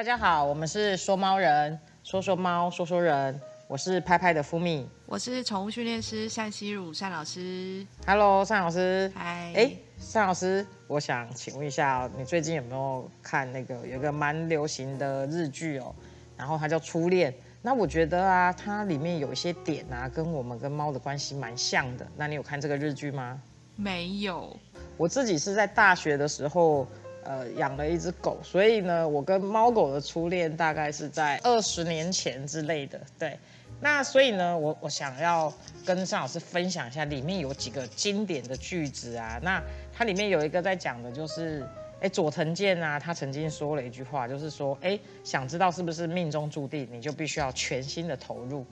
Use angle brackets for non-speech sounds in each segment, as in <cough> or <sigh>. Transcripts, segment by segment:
大家好，我们是说猫人，说说猫，说说人，我是拍拍的福米。我是宠物训练师单希汝单老师。Hello，单老师。嗨，哎，单老师，我想请问一下，你最近有没有看那个有一个蛮流行的日剧哦？然后它叫《初恋》。那我觉得啊，它里面有一些点啊，跟我们跟猫的关系蛮像的。那你有看这个日剧吗？没有，我自己是在大学的时候，呃，养了一只狗，所以呢，我跟猫狗的初恋大概是在二十年前之类的。对，那所以呢，我我想要跟尚老师分享一下，里面有几个经典的句子啊。那它里面有一个在讲的就是，哎，佐藤健啊，他曾经说了一句话，就是说，哎，想知道是不是命中注定，你就必须要全心的投入。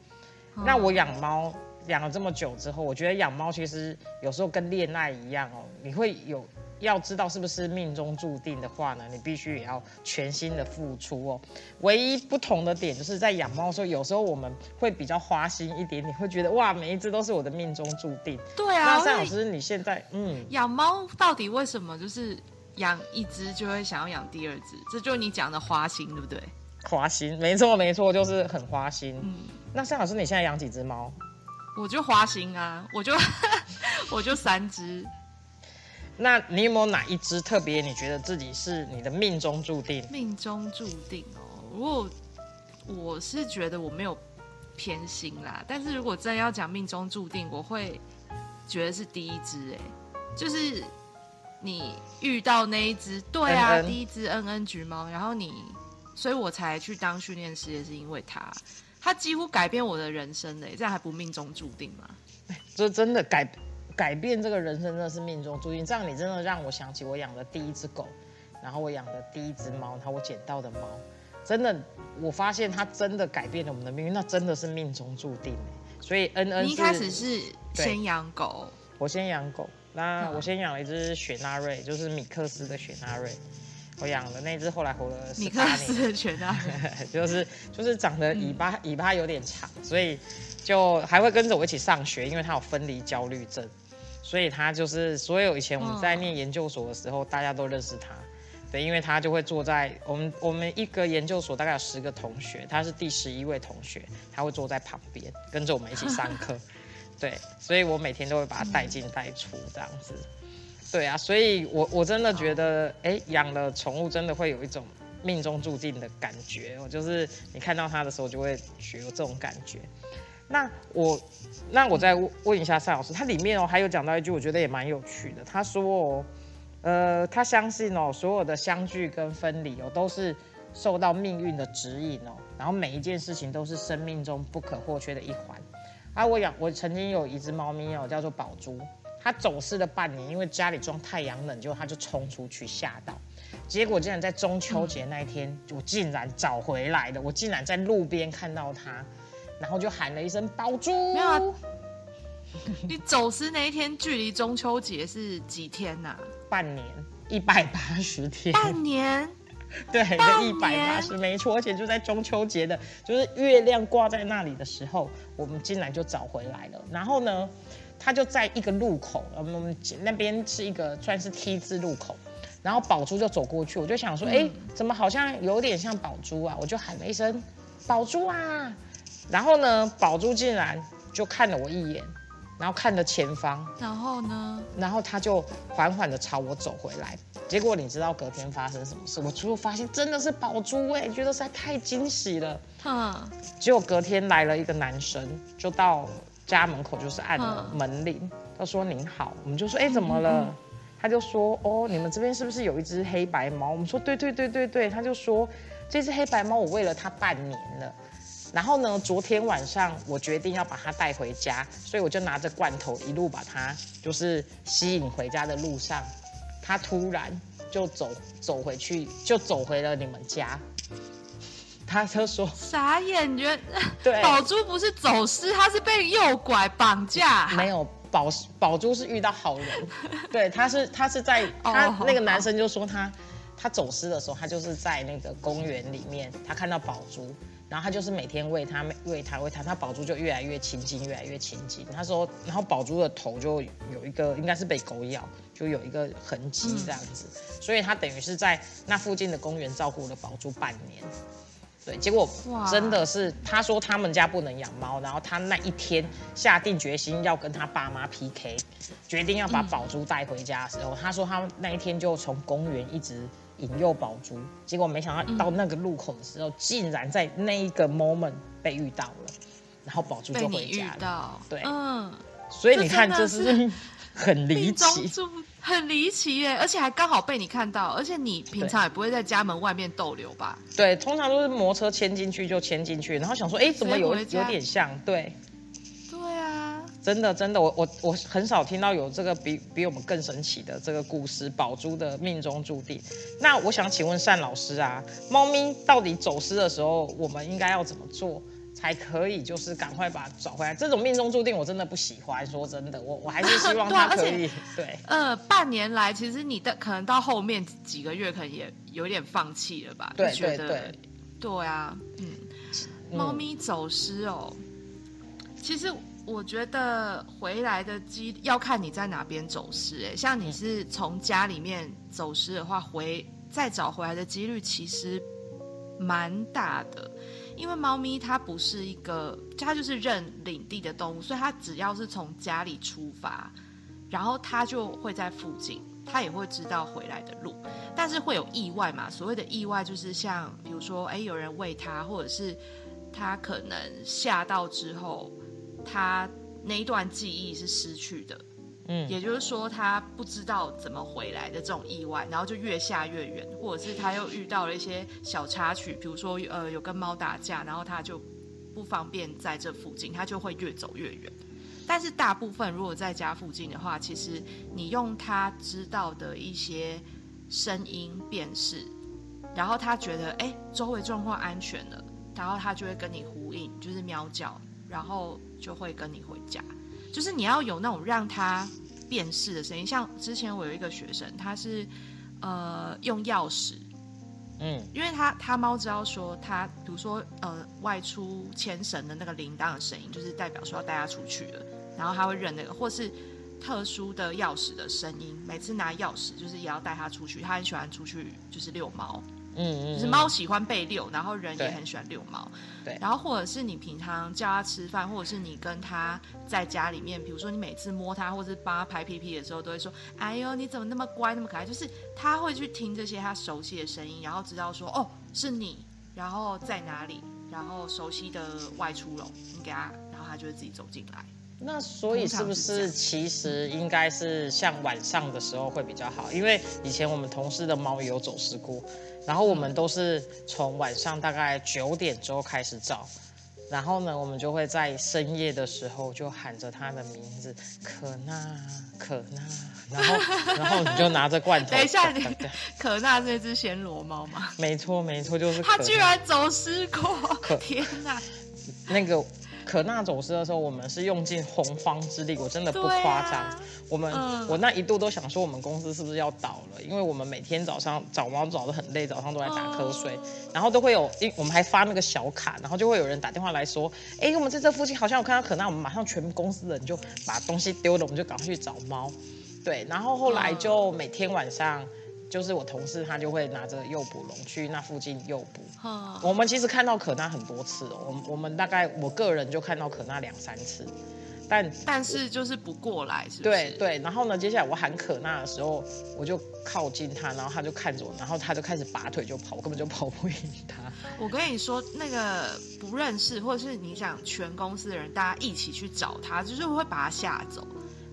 那我养猫养了这么久之后，我觉得养猫其实有时候跟恋爱一样哦，你会有要知道是不是命中注定的话呢，你必须也要全心的付出哦。唯一不同的点就是在养猫的时候，有时候我们会比较花心一点，你会觉得哇，每一只都是我的命中注定。对啊，那单老师，你现在嗯，养猫到底为什么就是养一只就会想要养第二只？这就是你讲的花心，对不对？花心，没错没错，就是很花心。嗯，那单老师，你现在养几只猫？我就花心啊，我就 <laughs> 我就三只。那你有没有哪一只特别你觉得自己是你的命中注定？命中注定哦。如果我是觉得我没有偏心啦，但是如果真要讲命中注定，我会觉得是第一只哎，就是你遇到那一只，对啊，第一只恩恩橘猫，然后你，所以我才去当训练师，也是因为它，它几乎改变我的人生嘞，这样还不命中注定吗？<laughs> 这真的改改变这个人生，真的是命中注定。这样你真的让我想起我养的第一只狗，然后我养的第一只猫，然后我捡到的猫，真的，我发现它真的改变了我们的命运，那真的是命中注定哎。所以恩恩你一开始是先养狗，我先养狗，那嗯我先养了一只雪纳瑞，就是米克斯的雪纳瑞，我养的那只后来活了米十八年。克斯的全家人，就是就是长得尾巴、尾巴有点长，所以就还会跟着我一起上学，因为它有分离焦虑症，所以他就是所有以前我们在念研究所的时候，大家都认识他。对，因为他就会坐在我们我们一个研究所大概有十个同学，他是第十一位同学，他会坐在旁边跟着我们一起上课。<laughs> 对，所以我每天都会把他带进带出这样子。对啊，所以我我真的觉得，哎，养了宠物真的会有一种命中注定的感觉我，就是你看到他的时候就会觉有这种感觉。那我那我再问一下赛老师，他里面哦还有讲到一句，我觉得也蛮有趣的。他说哦，呃，他相信哦，所有的相聚跟分离哦，都是受到命运的指引哦，然后每一件事情都是生命中不可或缺的一环。啊，我养我曾经有一只猫咪哦，叫做宝珠，它走失了半年，因为家里装太阳能，结果它就冲出去吓到，结果竟然在中秋节那一天，我竟然找回来了，我竟然在路边看到它，然后就喊了一声宝珠，没有啊。<laughs> 你走失那一天距离中秋节是几天呐、半年一百八十天，半年，<laughs> 对，一百八十，没错，而且就在中秋节的，就是月亮挂在那里的时候，我们竟然就找回来了。然后呢，它就在一个路口，呃我们那边是一个算是 T 字路口，然后宝珠就走过去，我就想说，哎、怎么好像有点像宝珠啊？我就喊了一声“宝珠啊”，然后呢，宝珠竟然就看了我一眼，然后看了前方，然后呢？然后他就缓缓的朝我走回来。结果你知道隔天发生什么事？我最后发现真的是宝珠哎、觉得实在太惊喜了。嗯，结果隔天来了一个男生，就到家门口就是按门铃，他说您好，我们就说哎、怎么了？他就说哦你们这边是不是有一只黑白猫？我们说对对对对对，他就说这只黑白猫我喂了它半年了。然后呢，昨天晚上我决定要把它带回家，所以我就拿着罐头一路把它就是吸引回家的路上，它突然就走走回去，就走回了你们家。他就说傻眼，原 <laughs> 对宝珠不是走失，他是被诱拐绑架。没有宝宝珠是遇到好人，<laughs> 对，他是他是在他哦那个男生就说他他走失的时候，他就是在那个公园里面，他看到宝珠，然后他就是每天喂它，喂它，喂它，它宝珠就越来越亲近，越来越亲近。他说，然后宝珠的头就有一个，应该是被狗咬，就有一个痕迹这样子。所以他等于是在那附近的公园照顾了宝珠半年。对，结果真的是他说他们家不能养猫，然后他那一天下定决心要跟他爸妈 PK，决定要把宝珠带回家的时候，他说他那一天就从公园一直。引诱宝珠，结果没想到到那个路口的时候，竟然在那一个 moment 被遇到了，然后宝珠就回家了。对，嗯，所以你看，这是 <laughs> 很离奇，很离奇耶！而且还刚好被你看到，而且你平常也不会在家门外面逗留吧？对，通常都是摩托车牵进去就牵进去，然后想说，哎，怎么有有点像？对。真的，真的，我我我很少听到有这个比比我们更神奇的这个故事，宝珠的命中注定。那我想请问单老师啊，猫咪到底走失的时候，我们应该要怎么做才可以，就是赶快把它找回来？这种命中注定我真的不喜欢，说真的，我我还是 <laughs> 希望它可以。对，呃，半年来其实你的可能到后面几个月可能也有点放弃了吧？对对对，对啊，嗯，猫咪走失哦，其实。我觉得回来的机要看你在哪边走失，哎，像你是从家里面走失的话，回再找回来的几率其实蛮大的，因为猫咪它不是一个，它就是认领地的动物，所以它只要是从家里出发，然后它就会在附近，它也会知道回来的路，但是会有意外嘛？所谓的意外就是像比如说，哎，有人喂它，或者是它可能吓到之后。他那一段记忆是失去的，嗯，也就是说他不知道怎么回来的这种意外，然后就越下越远，或者是他又遇到了一些小插曲，比如说呃有跟猫打架，然后他就不方便在这附近，他就会越走越远。但是大部分如果在家附近的话，其实你用他知道的一些声音辨识，然后他觉得哎周围状况安全了，然后他就会跟你呼应，就是喵叫。然后就会跟你回家，就是你要有那种让他辨识的声音。像之前我有一个学生，他是呃用钥匙，嗯，因为他他猫知道说他，比如说呃外出牵绳的那个铃铛的声音，就是代表说要带他出去了，然后他会认那个，或是特殊的钥匙的声音，每次拿钥匙就是也要带他出去，他很喜欢出去就是遛猫。嗯，就是猫喜欢被遛，然后人也很喜欢遛猫。对，然后或者是你平常叫它吃饭，或者是你跟它在家里面，比如说你每次摸它，或者是帮它拍屁屁的时候，都会说：“哎呦，你怎么那么乖，那么可爱？”就是它会去听这些它熟悉的声音，然后知道说：“哦，是你，然后在哪里，然后熟悉的外出笼，你给它，然后它就会自己走进来。”那所以是不是其实应该是像晚上的时候会比较好？因为以前我们同事的猫也有走失过。然后我们都是从晚上大概九点之后开始找，然后呢，我们就会在深夜的时候就喊着它的名字，可娜，可娜，然后，然后你就拿着罐头。<laughs> 等一下，你可娜是只暹罗猫吗？没错，没错，就是。它居然走失过！天哪！那个。可娜走失的时候，我们是用尽洪荒之力，我真的不夸张。我们我那一度都想说，我们公司是不是要倒了？因为我们每天早上找猫找的很累，早上都在打瞌睡，然后都会有，因我们还发那个小卡，然后就会有人打电话来说，哎，我们在这附近好像有看到可娜，我们马上全公司的人就把东西丢了，我们就赶快去找猫。对，然后后来就每天晚上。就是我同事，他就会拿着诱捕笼去那附近诱捕。我们其实看到可娜很多次哦，我我们大概我个人就看到可娜两三次，但但是就是不过来，是对对。然后呢，接下来我喊可娜的时候，我就靠近他，然后他就看着我，然后他就开始拔腿就跑，我根本就跑不赢他。我跟你说，那个不认识或者是你想全公司的人大家一起去找他，就是会把他吓走，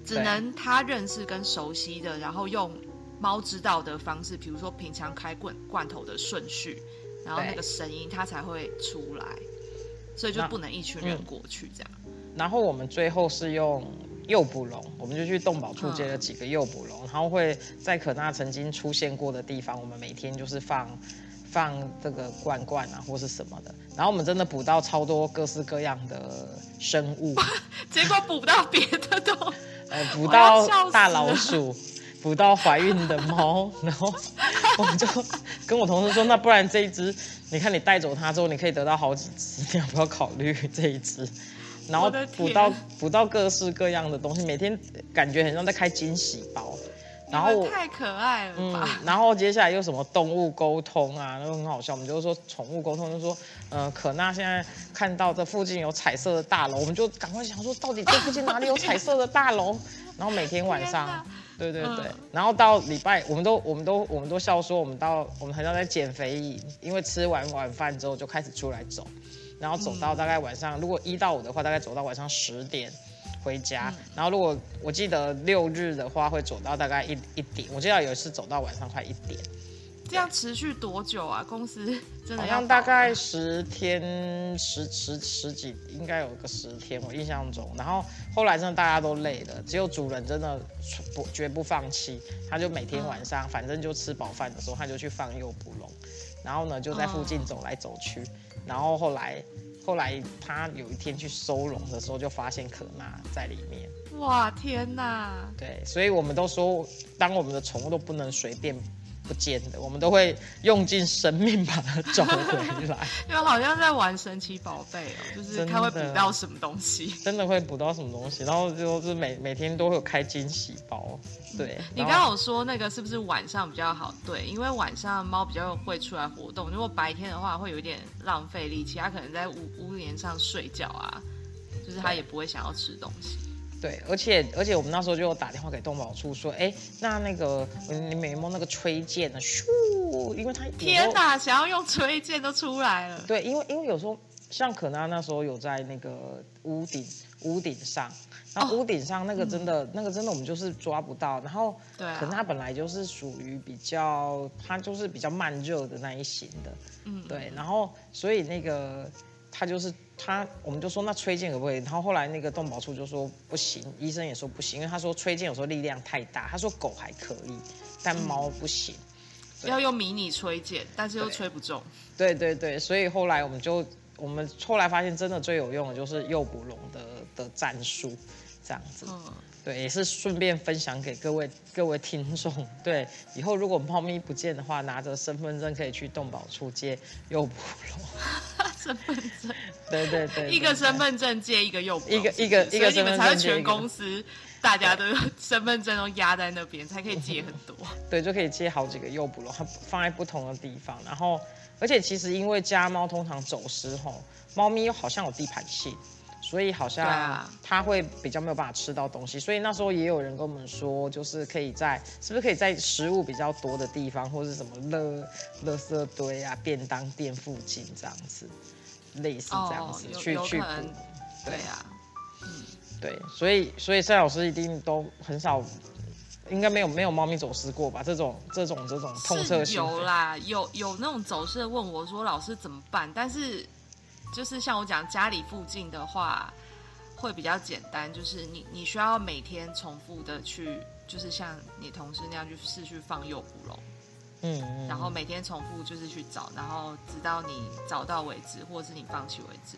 只能他认识跟熟悉的，然后用。猫知道的方式，比如说平常开罐罐头的顺序，然后那个声音它才会出来，所以就不能一群人过去这样。然后我们最后是用诱捕笼，我们就去动保处接了几个诱捕笼，然后会在可娜曾经出现过的地方，我们每天就是放放这个罐罐啊或是什么的。然后我们真的捕到超多各式各样的生物，<laughs> <laughs> 结果捕不到别的都，呃，捕到大老鼠。捕到怀孕的猫，<laughs> 然后我们就跟我同事说，那不然这一只，你看你带走它之后，你可以得到好几只，你要不要考虑这一只？<laughs> 然后捕到捕到各式各样的东西，每天感觉很像在开惊喜包。然后太可爱了嗯？，然后接下来又什么动物沟通啊，那个很好笑。我们就是说宠物沟通，就说，呃，可娜现在看到这附近有彩色的大楼，我们就赶快想说，到底这附近哪里有彩色的大楼？然后每天晚上对对对，嗯然后到礼拜，我们都我们都我们都笑说，我们到我们好像在减肥营，因为吃完晚饭之后就开始出来走，然后走到大概晚上，如果一到五的话，大概走到晚上十点。回家，然后如果我记得六日的话，会走到大概一一点。我记得有一次走到晚上快一点，这样持续多久啊？公司真的好要大概十天十十十几，应该有个十天，我印象中。然后后来真的大家都累了，只有主人真的不绝不放弃，他就每天晚上，反正就吃饱饭的时候，他就去放诱捕笼，然后呢就在附近走来走去。然后后来后来他有一天去收笼的时候，就发现可娜在里面。哇天哪！对，所以我们都说，当我们的宠物都不能随便不见的，我们都会用尽生命把它找回来。<laughs> 因为好像在玩神奇宝贝哦，就是它会捕到什么东西。真的 <laughs> 会捕到什么东西，然后就是每每天都会有开惊喜包。对，你刚刚有说那个是不是晚上比较好？对，因为晚上猫比较会出来活动，如果白天的话会有点浪费力气，它可能在屋屋檐上睡觉啊，就是它也不会想要吃东西。对，而且而且我们那时候就打电话给动保处说，哎，那那个你们有没有那个吹箭呢？咻，因为它有时候天哪，想要用吹箭都出来了。对，因为因为有时候像可娜那时候有在那个屋顶屋顶上，然后哦屋顶上那个真的、那个真的我们就是抓不到，然后对啊可能它本来就是属于比较它就是比较慢热的那一型的，嗯，对，然后所以那个他就是他，我们就说那吹箭可不可以？然后后来那个动保处就说不行，医生也说不行，因为他说吹箭有时候力量太大，他说狗还可以，但猫不行。对要用迷你吹剑，但是又吹不中。对对对，所以后来我们就我们后来发现，真的最有用的就是诱捕笼的的战术，这样子。嗯，对，也是顺便分享给各位各位听众。对，以后如果猫咪不见的话，拿着身份证可以去动保处借诱捕笼。身份证，对对对一个身份证借一个诱捕笼，一个一个一个所以你们才会全公司大家都身份证都压在那边，才可以借很多。<laughs> 对，就可以借好几个诱捕笼，它放在不同的地方。然后，而且其实因为家猫通常走失吼，猫咪又好像有地盘性，所以好像啊它会比较没有办法吃到东西。所以那时候也有人跟我们说，就是可以在是不是可以在食物比较多的地方，或者是什么乐乐色堆啊、便当店附近这样子，类似这样子、哦去去捕有可能。对啊，对，所以所以赛老师一定都很少，应该没有没有猫咪走失过吧？这种这种这种痛彻心扉。有啦，有有那种走失的问我说老师怎么办？但是就是像我讲家里附近的话，会比较简单，就是你你需要每天重复的去，就是像你同事那样去试去放诱捕笼。嗯嗯，然后每天重复就是去找，然后直到你找到为止，或者是你放弃为止。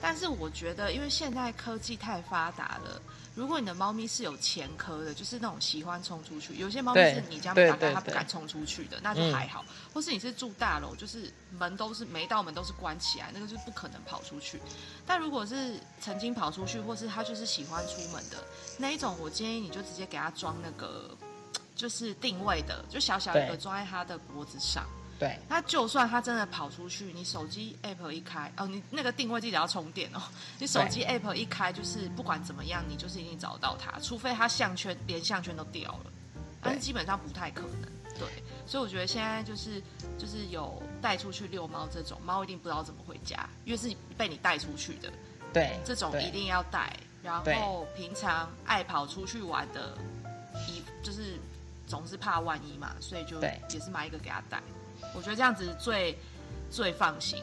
但是我觉得，因为现在科技太发达了，如果你的猫咪是有前科的，就是那种喜欢冲出去，有些猫咪是你家门打开它不敢冲出去的，那就还好。或是你是住大楼，就是门都是每一道门都是关起来，那个就是不可能跑出去。但如果是曾经跑出去，或是它就是喜欢出门的那一种，我建议你就直接给它装那个。就是定位的，就小小一个装在它的脖子上，对。那就算他真的跑出去，你手机 app 一开，哦，你那个定位记得要充电哦。你手机 app 一开，就是不管怎么样，你就是一定找到它，除非它项圈连项圈都掉了，但是基本上不太可能。对，所以我觉得现在就是就是有带出去遛猫这种，猫一定不知道怎么回家，因为是被你带出去的，对，这种一定要带。然后平常爱跑出去玩的，一就是总是怕万一嘛，所以就对也是买一个给他带。我觉得这样子最最放心。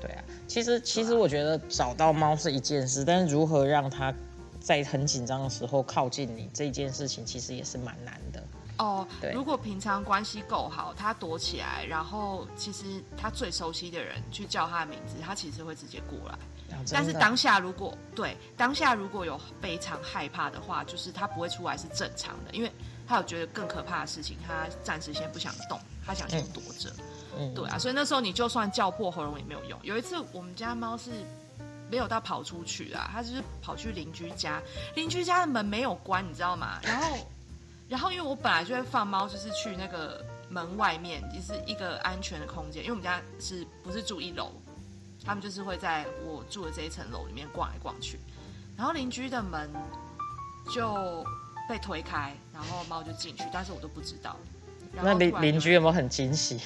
对啊。其实其实我觉得找到猫是一件事，但是如何让它在很紧张的时候靠近你这件事情，其实也是蛮难的。哦对，如果平常关系够好，他躲起来，然后其实他最熟悉的人去叫他的名字，他其实会直接过来。但是当下如果对当下如果有非常害怕的话，就是他不会出来是正常的，因为他有觉得更可怕的事情，他暂时先不想动，他想先躲着。嗯，对啊，所以那时候你就算叫破喉咙也没有用。有一次我们家猫是没有到跑出去啊，它就是跑去邻居家，邻居家的门没有关，你知道吗？然后，<laughs> 然后因为我本来就会放猫，就是去那个门外面，就是一个安全的空间，因为我们家是不是住一楼？他们就是会在我住的这一层楼里面逛来逛去，然后邻居的门就被推开，然后猫就进去，但是我都不知道。那邻邻居有没有很惊喜？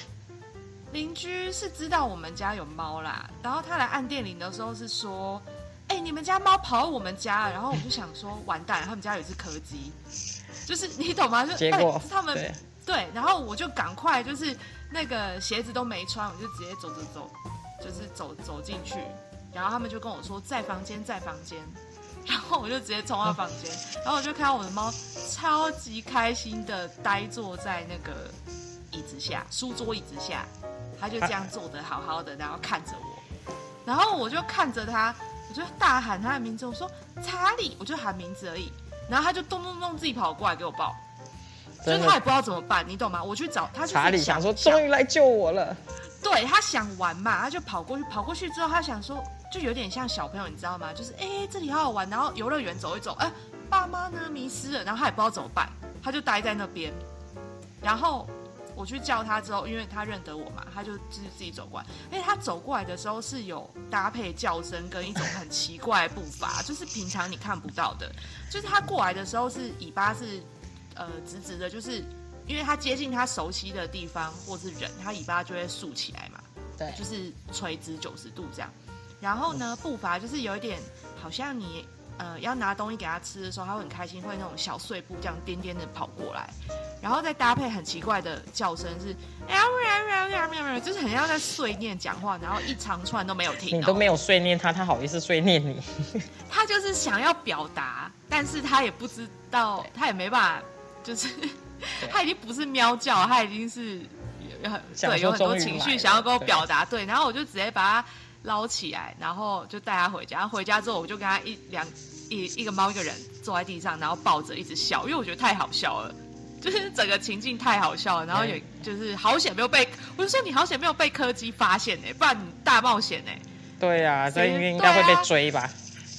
邻居是知道我们家有猫啦，然后他来按电铃的时候是说：“哎，你们家猫跑到我们家。”然后我就想说：“完蛋，他们家有一只柯基。”就是你懂吗？就结果他们对，然后我就赶快就是那个鞋子都没穿，我就直接走走走。就是走走进去，然后他们就跟我说在房间，在房间，然后我就直接冲到房间，然后我就看到我的猫超级开心的呆坐在那个椅子下，书桌椅子下，它就这样坐的好好的，然后看着我，然后我就看着它，我就大喊它的名字，我说查理，我就喊名字而已，然后它就咚咚咚自己跑过来给我抱，就是它也不知道怎么办，你懂吗？我去找它，查理想说终于来救我了。对他想玩嘛，他就跑过去，跑过去之后，他想说，就有点像小朋友，你知道吗？就是哎，这里好好玩，然后游乐园走一走，哎，爸妈呢迷失了，然后他也不知道怎么办，他就待在那边。然后我去叫他之后，因为他认得我嘛，他就自自己走过来。哎，他走过来的时候是有搭配叫声跟一种很奇怪的步伐，就是平常你看不到的。就是他过来的时候是尾巴是呃直直的，就是。因为他接近他熟悉的地方或是人，他尾巴就会竖起来嘛，对，就是垂直九十度这样。然后呢，步伐就是有一点，好像你呃要拿东西给他吃的时候，他会很开心，会那种小碎步这样颠颠的跑过来。然后再搭配很奇怪的叫声是，就是很像在碎念讲话，然后一长串都没有停。你都没有碎念他，他好意思碎念你？他就是想要表达，但是他也不知道，他也没办法，就是。<laughs> 他已经不是喵叫，他已经是对有很多情绪想要跟我表达。对，然后我就直接把它捞起来，然后就带他回家。回家之后，我就跟他一两一一个猫一个人坐在地上，然后抱着一直笑，因为我觉得太好笑了，就是整个情境太好笑了。然后也就是好险没有被，我就说你好险没有被柯基发现哎，不然你大冒险哎。对呀，所以应该会被追吧。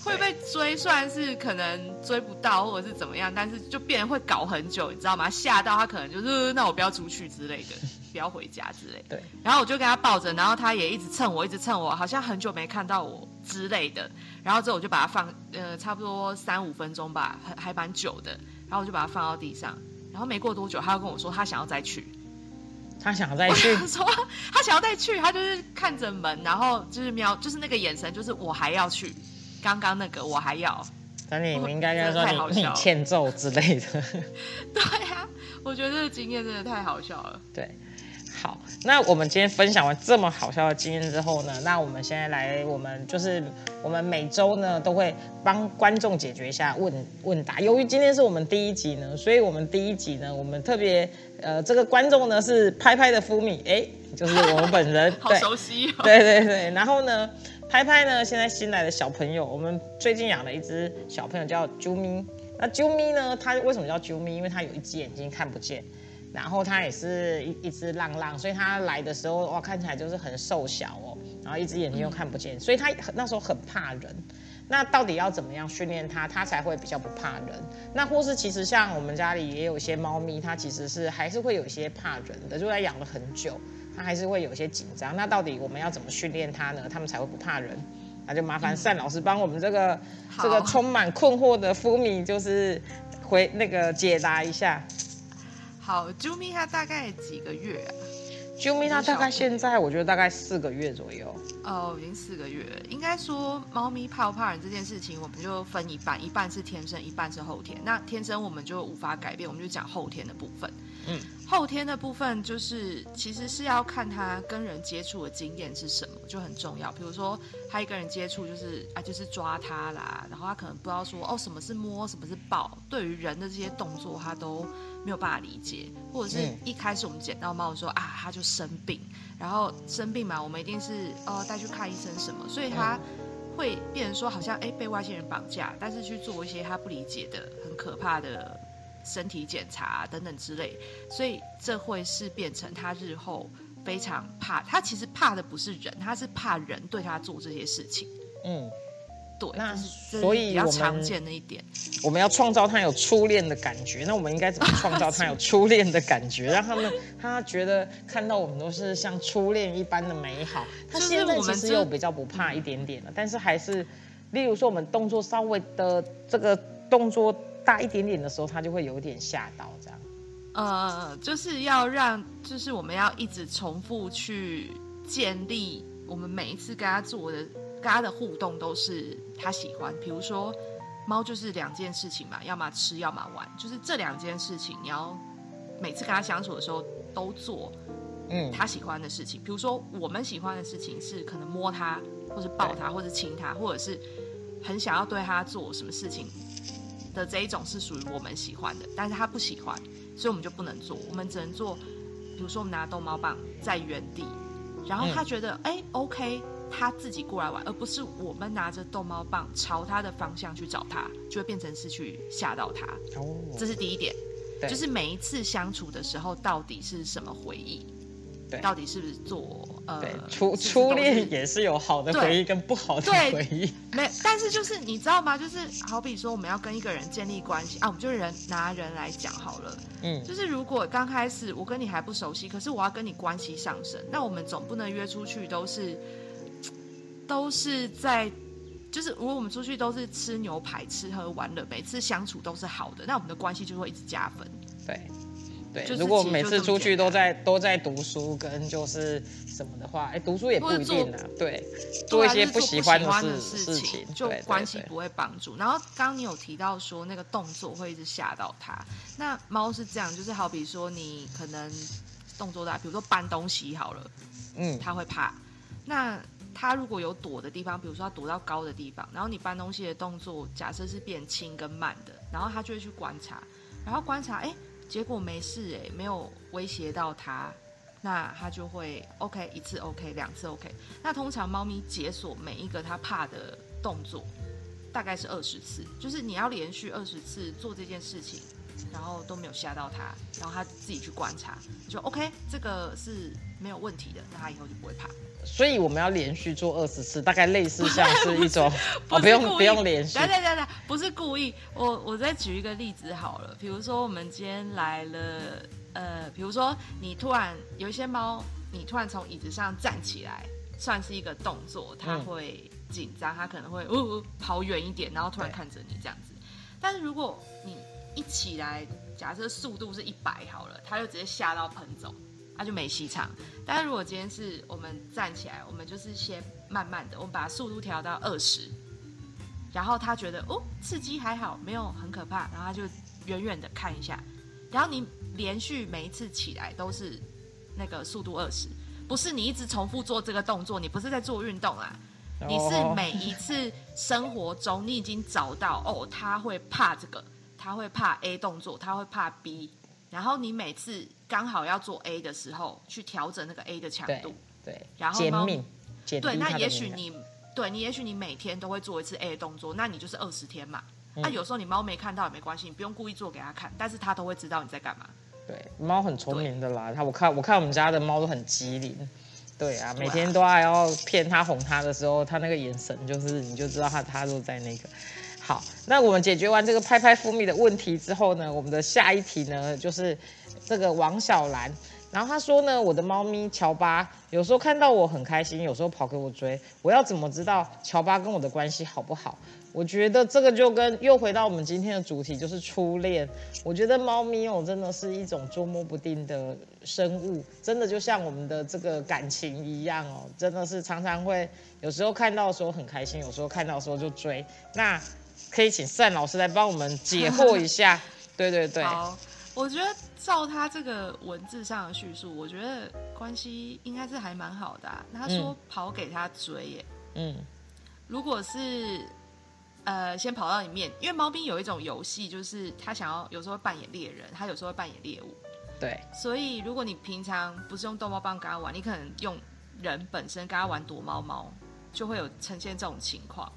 会被追，虽然是可能追不到或者是怎么样，但是就变会搞很久，你知道吗？吓到他可能就是那我不要出去之类的，不要回家之类。对。然后我就跟他抱着，然后他也一直蹭我，一直蹭我，好像很久没看到我之类的。然后之后我就把它放，呃，差不多三五分钟吧，还还蛮久的。然后我就把它放到地上，然后没过多久，他又跟我说他想要再去，他想要再去，说他想要再去，他就是看着门，然后就是瞄，就是那个眼神，就是我还要去。刚刚那个我还要，那你们应该跟他说你 <laughs> 你欠揍之类的。<laughs> 对呀，我觉得这个经验真的太好笑了。对，好，那我们今天分享完这么好笑的经验之后呢，那我们现在来，我们就是我们每周呢都会帮观众解决一下问问答。由于今天是我们第一集呢，所以我们第一集呢，我们特别呃，这个观众呢是拍拍的夫米，哎，就是我本人，<laughs> 好熟悉。对对对，然后呢？拍拍呢？现在新来的小朋友，我们最近养了一只小朋友叫啾咪。那啾咪呢？它为什么叫啾咪？因为它有一只眼睛看不见，然后它也是一一只浪浪，所以它来的时候哇，看起来就是很瘦小哦，然后一只眼睛又看不见，所以它那时候很怕人。那到底要怎么样训练它，它才会比较不怕人？那或是其实像我们家里也有一些猫咪，它其实是还是会有一些怕人的，就它养了很久。它还是会有些紧张，那到底我们要怎么训练它呢？它们才会不怕人？那就麻烦单老师帮我们这个这个充满困惑的福米，就是回那个解答一下。好，啾咪它大概几个月啊？啾咪它大概现在我觉得大概四个月左右。哦，已经四个月了。应该说猫咪怕不怕人这件事情，我们就分一半，一半是天生，一半是后天。那天生我们就无法改变，我们就讲后天的部分。嗯，后天的部分就是其实是要看他跟人接触的经验是什么，就很重要。比如说他一个人接触就是啊，就是抓他啦，然后他可能不知道说哦什么是摸，什么是抱，对于人的这些动作他都没有办法理解，或者是一开始我们捡到猫说啊他就生病，然后生病嘛，我们一定是哦带去看医生什么，所以他。会变成说好像哎被外星人绑架，但是去做一些他不理解的很可怕的身体检查等等之类，所以这会是变成他日后非常怕。他其实怕的不是人，他是怕人对他做这些事情。嗯，对，那是所以比较常见的一点。我们要创造他有初恋的感觉，那我们应该怎么创造他有初恋的感觉，让他们他觉得看到我们都是像初恋一般的美好。他是现在我们这其实有比较不怕一点点了，但是还是，例如说我们动作稍微的这个动作大一点点的时候，他就会有点吓到这样。呃，就是要让，就是我们要一直重复去建立，我们每一次跟他做的、跟他的互动都是他喜欢。比如说，猫就是两件事情嘛，要么吃，要么玩，就是这两件事情，你要每次跟他相处的时候都做嗯，他喜欢的事情。比如说，我们喜欢的事情是可能摸他，或是抱他，或是亲他，或者是很想要对他做什么事情的这一种是属于我们喜欢的，但是他不喜欢，所以我们就不能做，我们只能做，比如说我们拿逗猫棒在原地，然后他觉得哎、OK，他自己过来玩，而不是我们拿着逗猫棒朝他的方向去找他，就会变成是去吓到他，哦，这是第一点。就是每一次相处的时候，到底是什么回忆？对到底是不是做呃对，初初恋也是有好的回忆跟不好的回忆。没，但是就是你知道吗？就是好比说我们要跟一个人建立关系啊，我们就人拿人来讲好了。嗯，就是如果刚开始我跟你还不熟悉，可是我要跟你关系上升，那我们总不能约出去都是都是在。就是如果我们出去都是吃牛排、吃喝玩乐，每次相处都是好的，那我们的关系就会一直加分。对。对，就如果每次出去都在都在读书跟就是什么的话，哎，读书也不一定做啊。对，做一些啊就是做喜欢的事事情，就关系不会帮助。然后刚刚你有提到说那个动作会一直吓到它，那猫是这样，就是好比说你可能动作大，比如说搬东西好了，嗯，它会怕。那它如果有躲的地方，比如说它躲到高的地方，然后你搬东西的动作假设是变轻跟慢的，然后它就会去观察，然后观察，哎，结果没事，哎，没有威胁到它。那它就会 OK 一次 OK 两次 OK，那通常猫咪解锁每一个它怕的动作，大概是二十次，就是你要连续二十次做这件事情，然后都没有吓到它，然后它自己去观察，就 OK 这个是没有问题的，那它以后就不会怕。所以我们要连续做二十次，大概类似像是一种 <laughs> 不哦，是故意不用不用连续等，等等等，不是故意。我我再举一个例子好了，比如说我们今天来了，呃，比如说你突然有一些猫，你突然从椅子上站起来，算是一个动作，它嗯会紧张，它可能会呜、呜跑远一点，然后突然看着你这样子。但是如果你一起来，假设速度是一百好了，它就直接吓到喷走。它就没戏唱。但是如果今天是我们站起来，我们就是先慢慢的，我们把速度调到二十，然后他觉得哦刺激还好，没有很可怕，然后他就远远的看一下，然后你连续每一次起来都是那个速度二十，不是你一直重复做这个动作，你不是在做运动啊，你是哦每一次生活中你已经找到哦，他会怕这个，他会怕 A 动作，他会怕 B，然后你每次刚好要做 A 的时候，去调整那个 A 的强度。对，然后猫减敏，减低对，那也许你对你也许你每天都会做一次 A 的动作，那你就是二十天嘛。那、嗯有时候你猫没看到也没关系，你不用故意做给它看，但是它都会知道你在干嘛。对猫很聪明的啦，它我看我看我们家的猫都很机灵。对啊，对啊每天都还要骗它哄它的时候，它那个眼神就是你就知道它它都在那个。好，那我们解决完这个拍拍蜂蜜的问题之后呢，我们的下一题呢就是这个王小兰，然后她说呢，我的猫咪乔巴有时候看到我很开心，有时候跑给我追，我要怎么知道乔巴跟我的关系好不好？我觉得这个就跟又回到我们今天的主题，就是初恋。我觉得猫咪哦，真的是一种捉摸不定的生物，真的就像我们的这个感情一样哦，真的是常常会有时候看到的时候很开心，有时候看到的时候就追。那可以请单老师来帮我们解惑一下。<laughs> 对对对，好，我觉得照他这个文字上的叙述，我觉得关系应该是还蛮好的、啊。他说跑给他追耶，嗯，如果是呃先跑到你面，因为猫咪有一种游戏，就是他想要有时候扮演猎人，他有时候扮演猎物。对，所以如果你平常不是用逗猫棒跟他玩，你可能用人本身跟他玩躲猫猫，就会有呈现这种情况，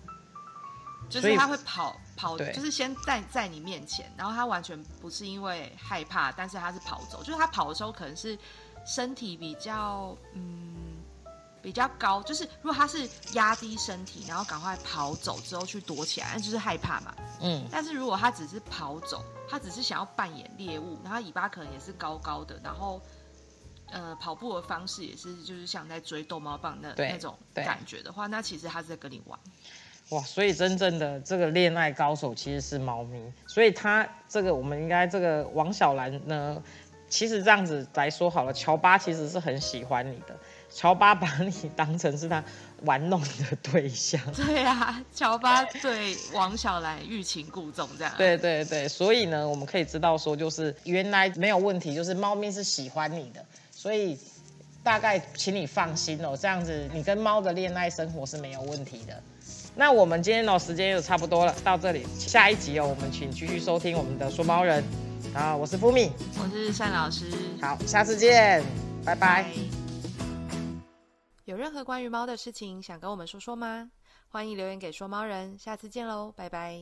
就是他会跑跑，就是先在在你面前，然后他完全不是因为害怕，但是他是跑走，就是他跑的时候可能是身体比较嗯比较高，就是如果他是压低身体，然后赶快跑走之后去躲起来，那就是害怕嘛。嗯，但是如果他只是跑走，他只是想要扮演猎物，然后尾巴可能也是高高的，然后呃跑步的方式也是就是像在追逗猫棒那那种感觉的话，那其实他是在跟你玩。哇，所以真正的这个恋爱高手其实是猫咪，所以他这个我们应该这个王小兰呢，其实这样子来说好了，乔巴其实是很喜欢你的，乔巴把你当成是他玩弄的对象。<laughs> 对啊，乔巴对王小兰欲擒故纵这样。对对对，所以呢，我们可以知道说，就是原来没有问题，就是猫咪是喜欢你的，所以大概请你放心哦，这样子你跟猫的恋爱生活是没有问题的。那我们今天的，时间就差不多了，到这里，下一集哦，我们请继续收听我们的说猫人，啊我是福米，我是单老师，好，下次见，拜拜。有任何关于猫的事情想跟我们说说吗？欢迎留言给说猫人，下次见喽，拜拜。